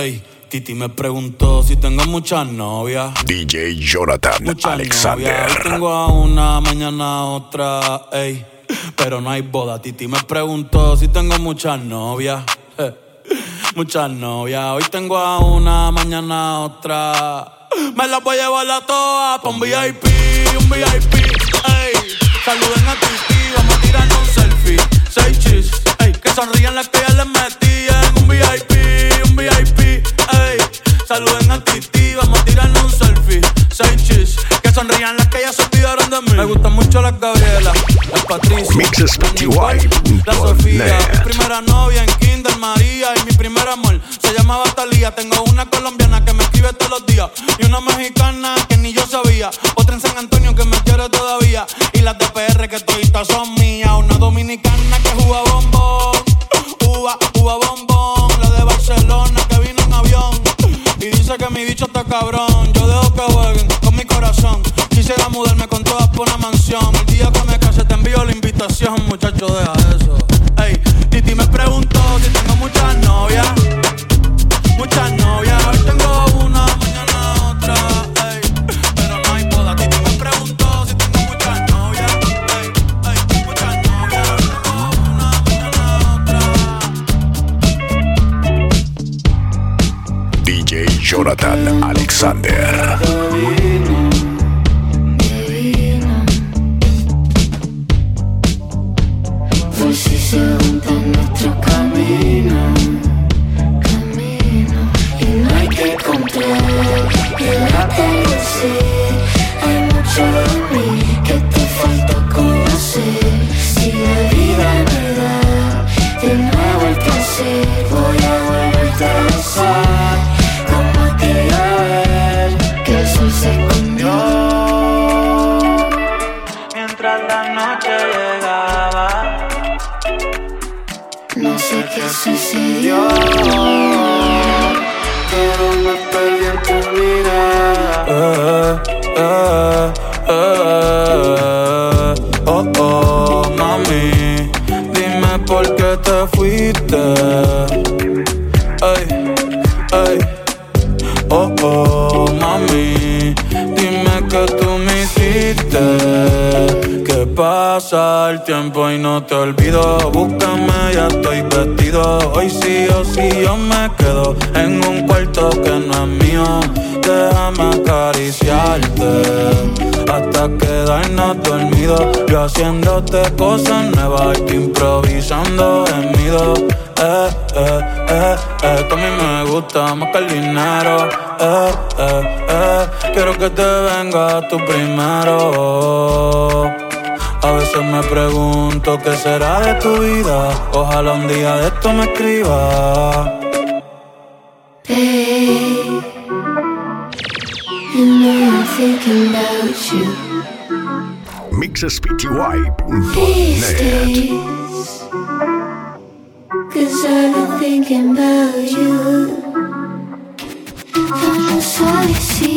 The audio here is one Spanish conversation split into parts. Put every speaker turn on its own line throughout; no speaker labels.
Ey, Titi me preguntó si tengo muchas novias.
DJ Jonathan
Muchas
Alexander.
novias. Hoy tengo a una, mañana a otra. Ey, pero no hay boda. Titi me preguntó si tengo muchas novias. Eh, Muchas novias. Hoy tengo a una, mañana a otra. Me las voy a llevar a todas pa' un VIP, un VIP. Ey, saluden a Titi, vamos a tirarnos un selfie. Seis chis, ey, que sonrían las que ya les metí mucho las Gabriela, las Patricia,
Mixespty.net.
la Sofía, mi primera novia en Kinder María y mi primer amor se llamaba Talía. Tengo una colombiana que me escribe todos los días y una mexicana que ni yo sabía. Otra en San Antonio que me quiere todavía y las de PR que todavía son mías. Una dominicana que juega bombón, uva, uva bombón. La de Barcelona que vino en avión y dice que mi bicho está cabrón. Improvisando en mi dos. Eh, eh, eh, eh, que a mí me gusta más que el dinero. Eh, eh, eh, quiero que te venga tú primero. A veces me pregunto qué será de tu vida. Ojalá un día de esto me escriba.
Babe, you know I'm thinking about you
Mixespty.net.
days. Cause I've been thinking about you. Dame un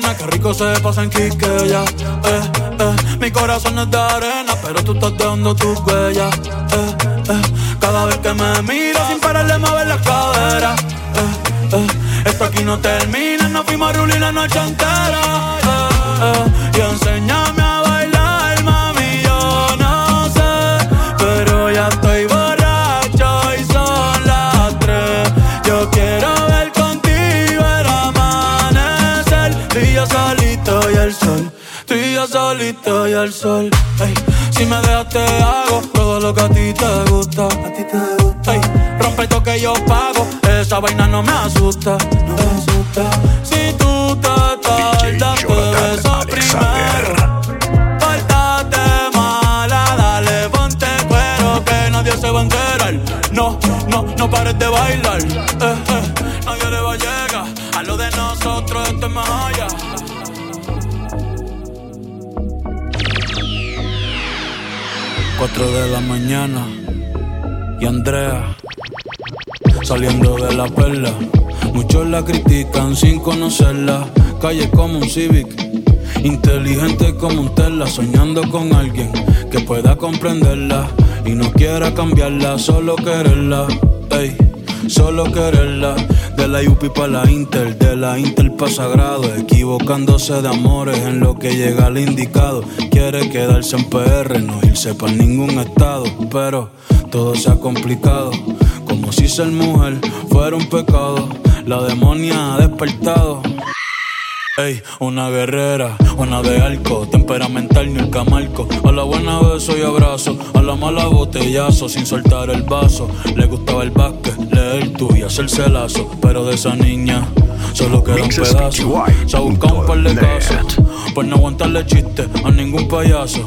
buena, qué rico se pasa en Quiqueya. Eh, eh, mi corazón es de arena, pero tú estás dejando tus huellas. Eh, eh, cada vez que me miras sin parar de mover la cadera. Eh, esto aquí no termina, nos fuimos a la noche entera. Y enséñame a solita y al sol. Ey. Si me dejas te hago todo lo que a ti te gusta. A ti te gusta. Ey. Rompe esto que yo pago. Esa vaina no me asusta. No me asusta. Si tú te tardas, te beso primero. Pártate mala, dale, ponte cuero que nadie se va a enterar. No, no, no pares de bailar. Eh, eh. Nadie le va a llegar a lo de nosotros, esto es más allá. Cuatro de la mañana y Andrea saliendo de la perla. Muchos la critican sin conocerla. Calle como un Civic, inteligente como un Tesla, soñando con alguien que pueda comprenderla y no quiera cambiarla, solo quererla. Ey, solo quererla. De la UP para la Inter, de la Inter para Sagrado, equivocándose de amores en lo que llega al indicado. Quiere quedarse en PR, no irse para ningún estado, pero todo se ha complicado. Como si ser mujer fuera un pecado, la demonia ha despertado. Ey, una guerrera, una de arco, temperamental ni el camarco. A la buena beso y abrazo, a la mala botellazo, sin soltar el vaso. Le gustaba el básquet, leer tú y hacerse lazo. Pero de esa niña, solo queda un pedazo. Se ha buscado un par de casos, por no aguantarle chiste a ningún payaso.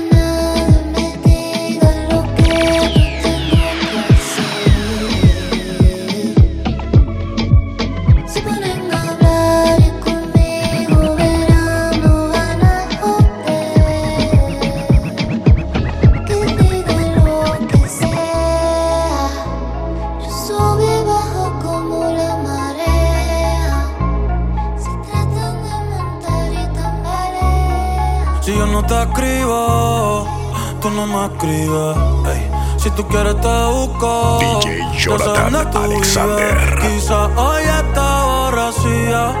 Escribes. ey. Si tú quieres te busco.
DJ Jonathan Alexander.
vives. Quizá hoy está borracía,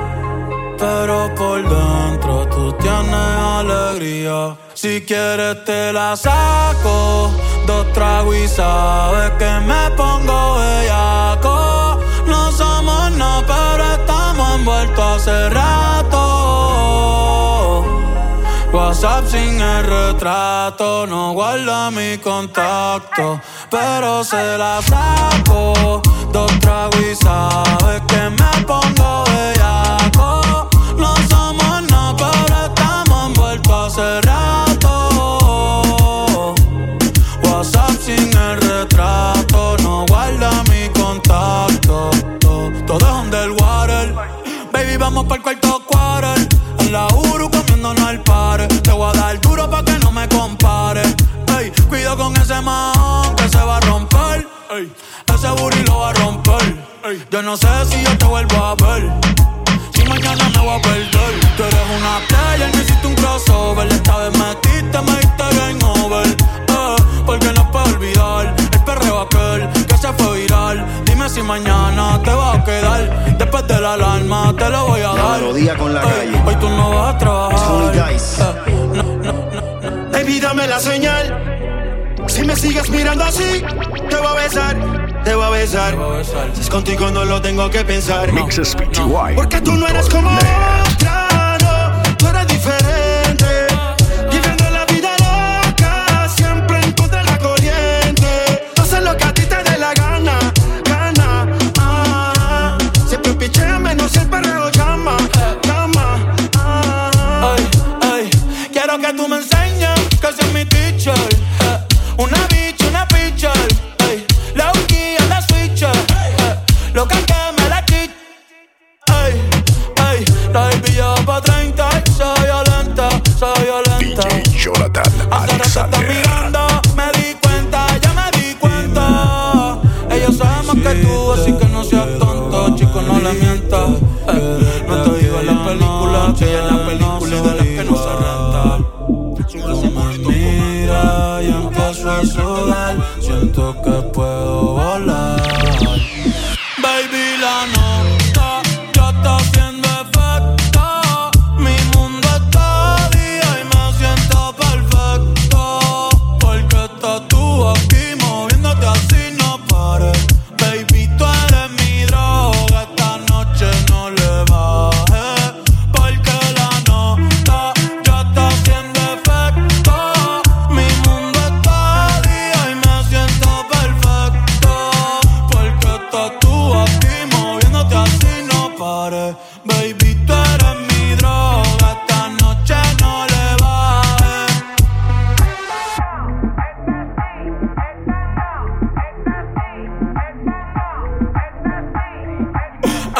pero por dentro tú tienes alegría. Si quieres te la saco, dos tragos y sabes que me pongo bellaco. No somos nada, pero estamos envueltos hace rato. WhatsApp sin el retrato, no guarda mi contacto, pero se la saco. Dos tragos y sabes que me pongo bellaco. No somos nada, pero estamos envueltos hace rato. WhatsApp sin el retrato, no guarda mi contacto. Todo es underwater. Baby, vamos para el cuarto Ey, ese booty lo va a romper. Ey, yo no sé si yo te vuelvo a ver. Si mañana me voy a perder. Tú eres una player, me hiciste un crossover. Esta vez metiste, me diste game over. Eh, porque no puedo olvidar el perreo aquel que se fue viral. Dime si mañana te va a quedar. Después de la alarma te lo voy a dar.
melodía con la
Ey,
calle.
Hoy tú no vas a trabajar.
Sony Dice.
Eh, no, no, no.
Baby, dame la señal. Si me sigues mirando así, te voy a besar, te voy a besar.
Te voy a besar.
Si es contigo no lo tengo que pensar.
Mixes PTY.
Porque tú no eres como Lo que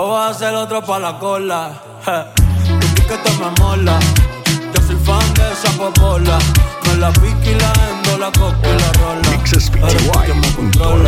O va a ser otro pa' la cola. Tu te me mola. Yo soy fan de esa popola. Me la pique y la endo, la coco y la rola.
Mixes
quien me controla.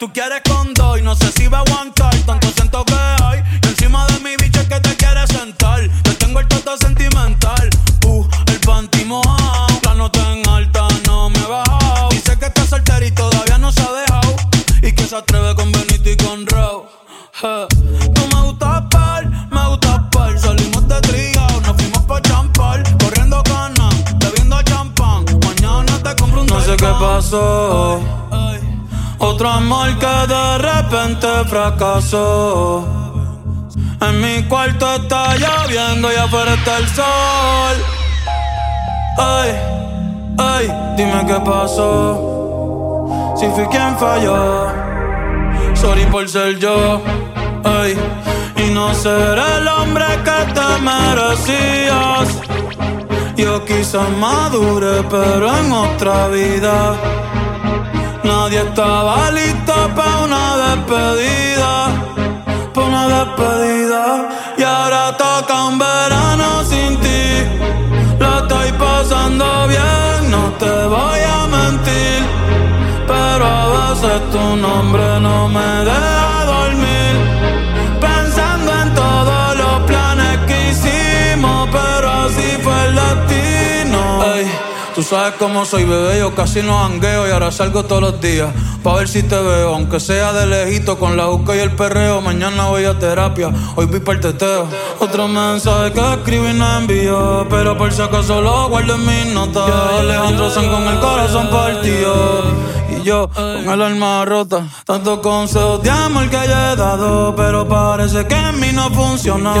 Tú quieres con dos y no sé si va a aguantar tanto siento que hay. Y encima de mi bicho es que te quieres sentar. Te tengo el toto sentimental, uh, el panty mojado. La nota en alta no me he bajado. Dice que está soltera y todavía no se ha dejado. Y que se atreve con Benito y con. Je. Otro amor que de repente fracasó. En mi cuarto está lloviendo y afuera está el sol. Ay, ay, dime qué pasó. Si fui quien falló. Sorry por ser yo, ay, y no ser el hombre que te merecías. Yo quizás madure, pero en otra vida. Estaba listo para una despedida, para una despedida. Y ahora toca un verano sin ti. La estoy pasando bien, no te voy a mentir. Pero a veces tu nombre no me deja dormir. Pensando en todos los planes que hicimos, pero así fue el destino. Tú sabes cómo soy, bebé, yo casi no jangueo y ahora salgo todos los días. Pa' ver si te veo, aunque sea de lejito, con la juca y el perreo. Mañana voy a terapia, hoy vi para el teteo. Otro mensaje que escribí no envió, pero por si acaso lo guardo en mis notas. Alejandro San con el corazón partido. Y yo con el alma rota. Tantos consejos de amor que ya he dado, pero parece que en mí no funcionó.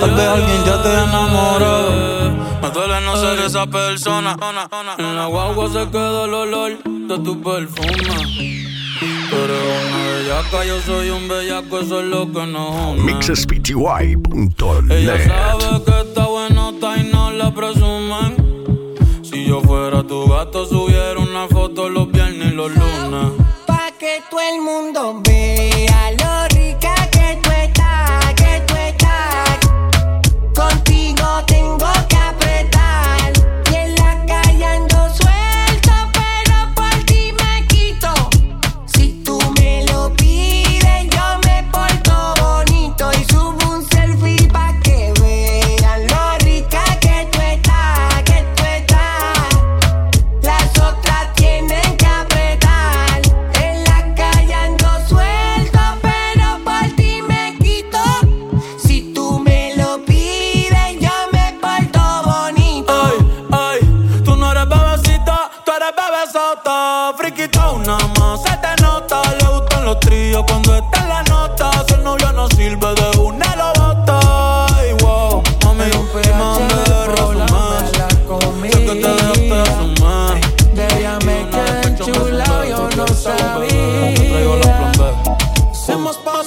Tal vez alguien ya te enamoró. Me duele no ser esa persona. En la guagua se queda el olor de tu perfume. Pero una bellaca, yo soy un bellaco, eso es lo que nos une. Ella
Mixespty.net.
sabe que está buenota y no la presumen. Si yo fuera tu gato, subiera una foto los
Pa' que todo el mundo vea lo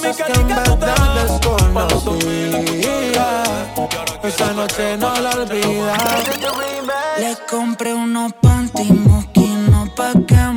Cosas que en verdad
desconocía Esa noche no la
olvida
Le compré unos panty
moquinos pa' que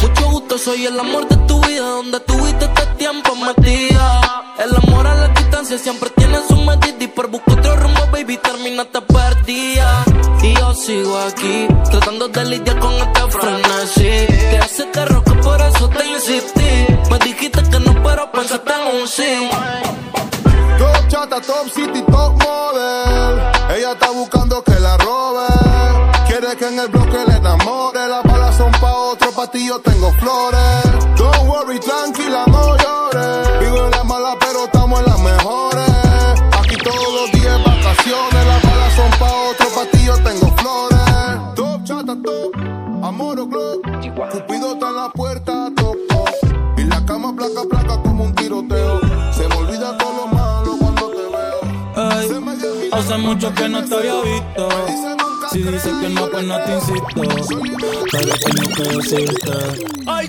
Mucho gusto, soy el amor de tu vida, donde tuviste este tiempo metida. El amor a la distancia siempre tiene su medida y por buscar otro rumbo, baby, terminaste perdida. Y yo sigo aquí, tratando de lidiar con este frenesí.
Flores. Don't worry, tranquila, no llores. Vivo en la mala, pero estamos en las mejores. Aquí todos los días vacaciones. Las balas son pa' otro, pa' ti yo tengo flores. Top chata, top. Amor o glow. Cupido está en la puerta, top, top. Y la cama placa, placa como un tiroteo. Se me olvida todo lo malo cuando te veo. Mi
hace mucho que no te había visto. Si dices que no, pues no te insisto. Pero tengo que decirte. Hoy